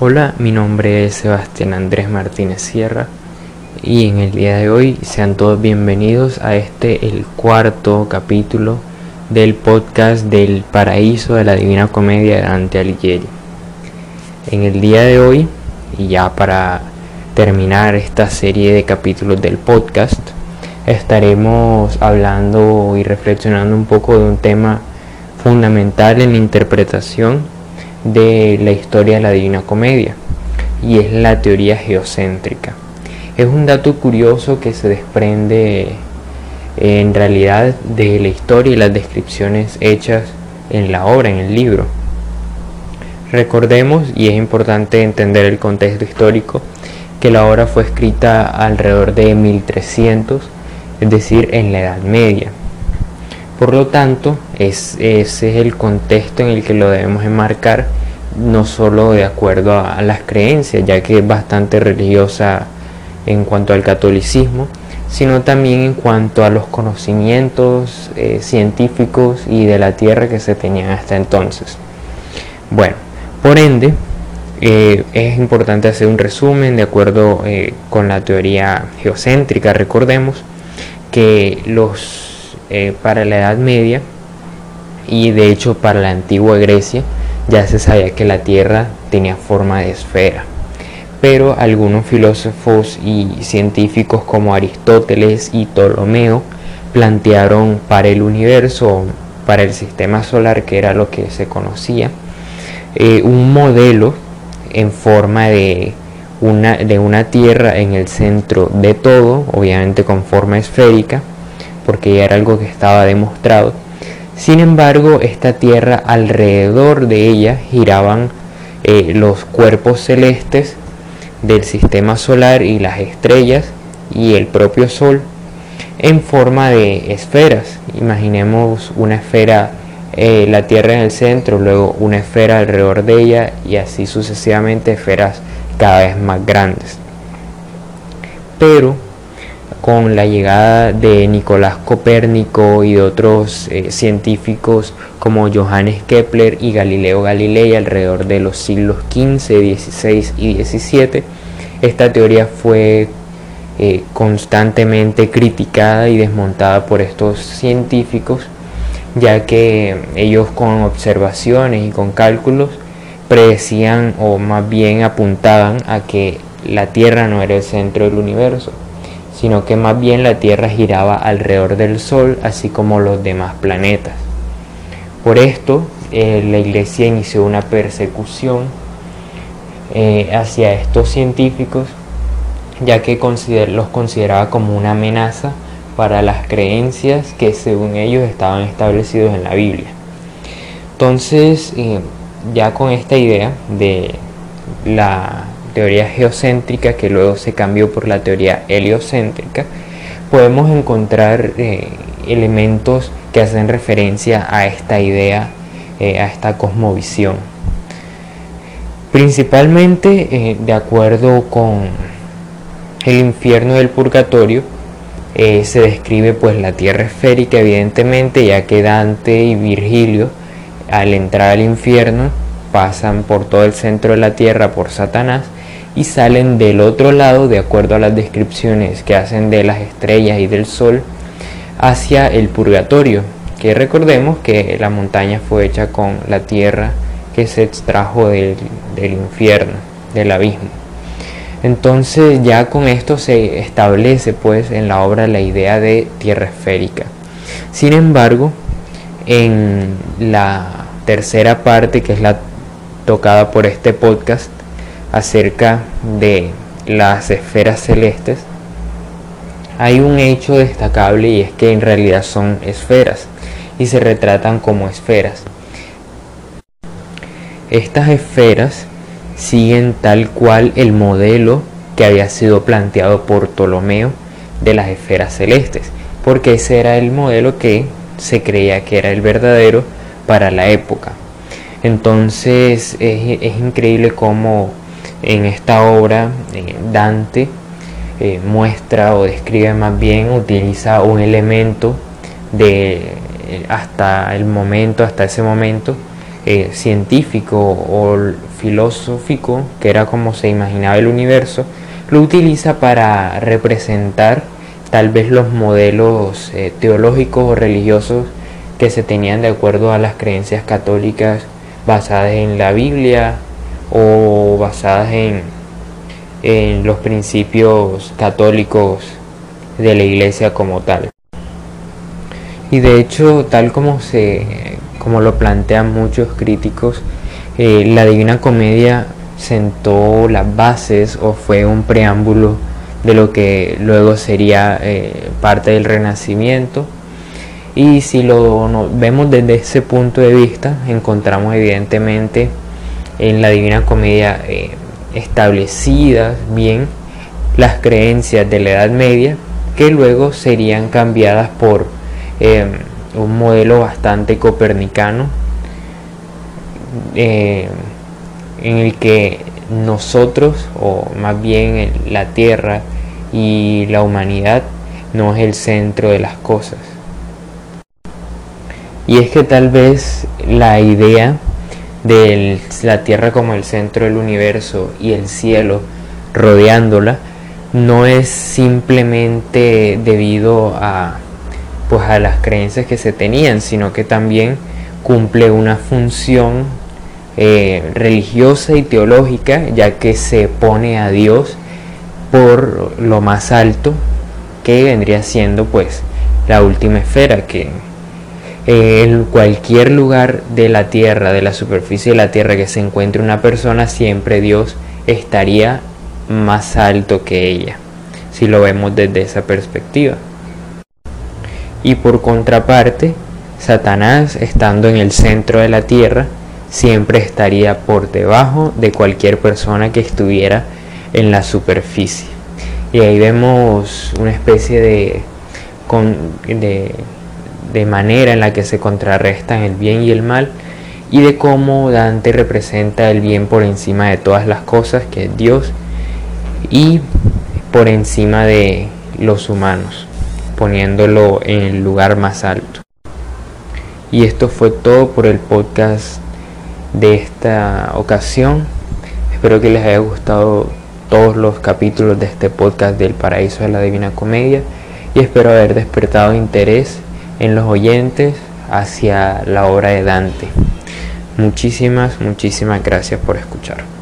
Hola, mi nombre es Sebastián Andrés Martínez Sierra y en el día de hoy sean todos bienvenidos a este, el cuarto capítulo del podcast del Paraíso de la Divina Comedia de Dante Alighieri. En el día de hoy, y ya para terminar esta serie de capítulos del podcast, estaremos hablando y reflexionando un poco de un tema fundamental en la interpretación de la historia de la Divina Comedia y es la teoría geocéntrica. Es un dato curioso que se desprende en realidad de la historia y las descripciones hechas en la obra, en el libro. Recordemos, y es importante entender el contexto histórico, que la obra fue escrita alrededor de 1300, es decir, en la Edad Media. Por lo tanto, ese es el contexto en el que lo debemos enmarcar, no solo de acuerdo a, las creencias, ya que es bastante religiosa en cuanto al catolicismo, sino también en cuanto a los conocimientos eh, científicos y de la Tierra que se tenían hasta entonces. Bueno, por ende, eh, es importante hacer un resumen de acuerdo eh, con la teoría geocéntrica. Recordemos que los para la Edad Media y de hecho para la antigua Grecia ya se sabía que la Tierra tenía forma de esfera. Pero algunos filósofos y científicos como Aristóteles y Ptolomeo plantearon para el universo, para el sistema solar, que era lo que se conocía, eh, un modelo en forma de una, de una Tierra en el centro de todo, obviamente con forma esférica, porque ya era algo que estaba demostrado. Sin embargo, esta Tierra alrededor de ella giraban eh, los cuerpos celestes del sistema solar y las estrellas y el propio Sol en forma de esferas. Imaginemos una esfera, eh, la Tierra en el centro, luego una esfera alrededor de ella y así sucesivamente esferas cada vez más grandes. Pero con la llegada de Nicolás Copérnico y de otros eh, científicos como Johannes Kepler y Galileo Galilei alrededor de los siglos XV, XVI y XVII, esta teoría fue eh, constantemente criticada y desmontada por estos científicos, ya que ellos con observaciones y con cálculos predecían o más bien apuntaban a que la Tierra no era el centro del universo, sino que más bien la Tierra giraba alrededor del Sol, así como los demás planetas. Por esto, eh, la Iglesia inició una persecución eh, hacia estos científicos, ya que los consideraba como una amenaza para las creencias que según ellos estaban establecidos en la Biblia. Entonces, eh, ya con esta idea de la teoría geocéntrica que luego se cambió por la teoría heliocéntrica, podemos encontrar eh, elementos que hacen referencia a esta idea, eh, a esta cosmovisión. Principalmente eh, de acuerdo con el infierno y el purgatorio, se describe pues la tierra esférica evidentemente ya que Dante y Virgilio al entrar al infierno pasan por todo el centro de la tierra por Satanás y salen del otro lado de acuerdo a las descripciones que hacen de las estrellas y del sol hacia el purgatorio, que recordemos que la montaña fue hecha con la tierra que se extrajo del, infierno, del abismo. Entonces ya con esto se establece pues en la obra la idea de tierra esférica. Sin embargo, en la tercera parte, que es la tocada por este podcast, acerca de las esferas celestes, hay un hecho destacable y es que en realidad son esferas y se retratan como esferas. Estas esferas siguen tal cual el modelo que había sido planteado por Ptolomeo de las esferas celestes, porque ese era el modelo que se creía que era el verdadero para la época. Entonces es, es increíble cómo en esta obra Dante eh, muestra o describe más bien, utiliza un elemento de eh, hasta el momento, hasta ese momento, eh, científico o filosófico, que era como se imaginaba el universo, lo utiliza para representar tal vez los modelos teológicos o religiosos que se tenían de acuerdo a las creencias católicas basadas en la Biblia o basadas en, los principios católicos de la iglesia como tal. Y de hecho, tal como se como lo plantean muchos críticos, eh, la Divina Comedia sentó las bases o fue un preámbulo de lo que luego sería eh, parte del Renacimiento. Y si lo vemos desde ese punto de vista, encontramos evidentemente en la Divina Comedia eh, establecidas bien las creencias de la Edad Media que luego serían cambiadas por un modelo bastante copernicano eh, en el que nosotros, o más bien la Tierra y la humanidad, no es el centro de las cosas. Y es que tal vez la idea de la Tierra como el centro del universo y el cielo rodeándola no es simplemente debido a pues a las creencias que se tenían, sino que también cumple una función eh, religiosa y teológica, ya que se pone a Dios por lo más alto, que vendría siendo pues la última esfera, que en cualquier lugar de la tierra, de la superficie de la tierra que se encuentre una persona, siempre Dios estaría más alto que ella, si lo vemos desde esa perspectiva. Y por contraparte, Satanás, estando en el centro de la tierra, siempre estaría por debajo de cualquier persona que estuviera en la superficie. Y ahí vemos una especie de, de manera en la que se contrarrestan el bien y el mal y de cómo Dante representa el bien por encima de todas las cosas, que es Dios, y por encima de los humanos poniéndolo en el lugar más alto. Y esto fue todo por el podcast de esta ocasión. Espero que les haya gustado todos los capítulos de este podcast del Paraíso de la Divina Comedia y espero haber despertado interés en los oyentes hacia la obra de Dante. Muchísimas, muchísimas gracias por escuchar.